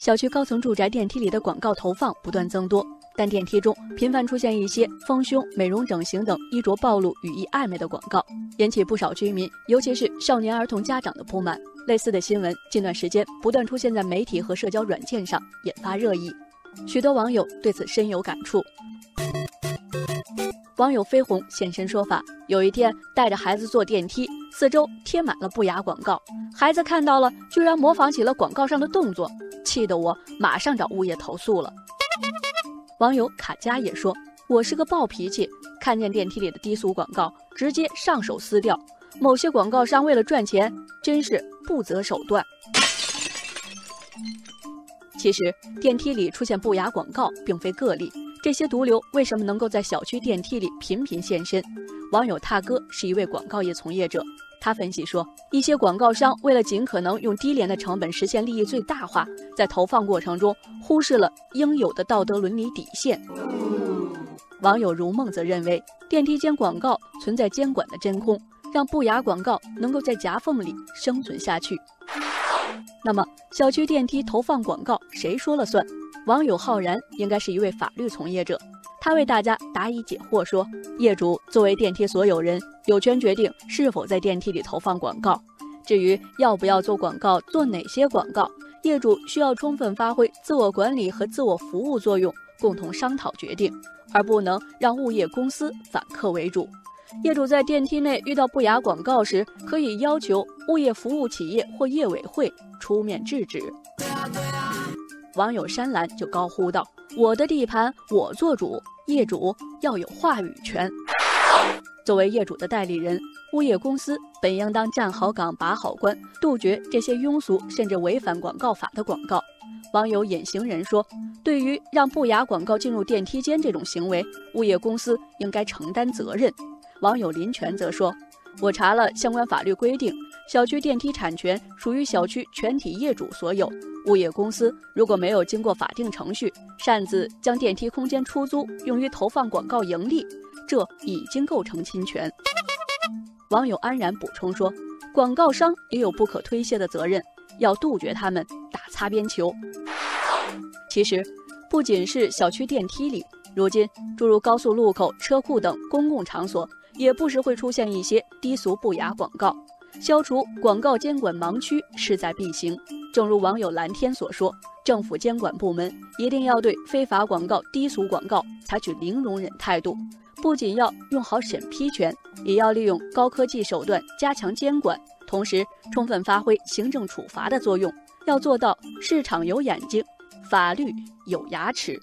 小区高层住宅电梯里的广告投放不断增多，但电梯中频繁出现一些丰胸、美容整形等衣着暴露、语意暧昧的广告，引起不少居民，尤其是少年儿童家长的不满。类似的新闻近段时间不断出现在媒体和社交软件上，引发热议。许多网友对此深有感触。网友飞鸿现身说法：有一天带着孩子坐电梯，四周贴满了不雅广告，孩子看到了，居然模仿起了广告上的动作，气得我马上找物业投诉了。网友卡佳也说：“我是个暴脾气，看见电梯里的低俗广告，直接上手撕掉。某些广告商为了赚钱，真是不择手段。”其实，电梯里出现不雅广告并非个例。这些毒瘤为什么能够在小区电梯里频频现身？网友踏哥是一位广告业从业者，他分析说，一些广告商为了尽可能用低廉的成本实现利益最大化，在投放过程中忽视了应有的道德伦理底线。网友如梦则认为，电梯间广告存在监管的真空，让不雅广告能够在夹缝里生存下去。那么，小区电梯投放广告谁说了算？网友浩然应该是一位法律从业者，他为大家答疑解惑说：业主作为电梯所有人，有权决定是否在电梯里投放广告。至于要不要做广告，做哪些广告，业主需要充分发挥自我管理和自我服务作用，共同商讨决定，而不能让物业公司反客为主。业主在电梯内遇到不雅广告时，可以要求物业服务企业或业委会出面制止。网友山兰就高呼道：“我的地盘我做主，业主要有话语权。作为业主的代理人，物业公司本应当站好岗、把好关，杜绝这些庸俗甚至违反广告法的广告。”网友隐形人说：“对于让不雅广告进入电梯间这种行为，物业公司应该承担责任。”网友林泉则说：“我查了相关法律规定。”小区电梯产权属于小区全体业主所有，物业公司如果没有经过法定程序，擅自将电梯空间出租用于投放广告盈利，这已经构成侵权。网友安然补充说，广告商也有不可推卸的责任，要杜绝他们打擦边球。其实，不仅是小区电梯里，如今诸如高速路口、车库等公共场所，也不时会出现一些低俗不雅广告。消除广告监管盲区势在必行。正如网友蓝天所说，政府监管部门一定要对非法广告、低俗广告采取零容忍态度，不仅要用好审批权，也要利用高科技手段加强监管，同时充分发挥行政处罚的作用，要做到市场有眼睛，法律有牙齿。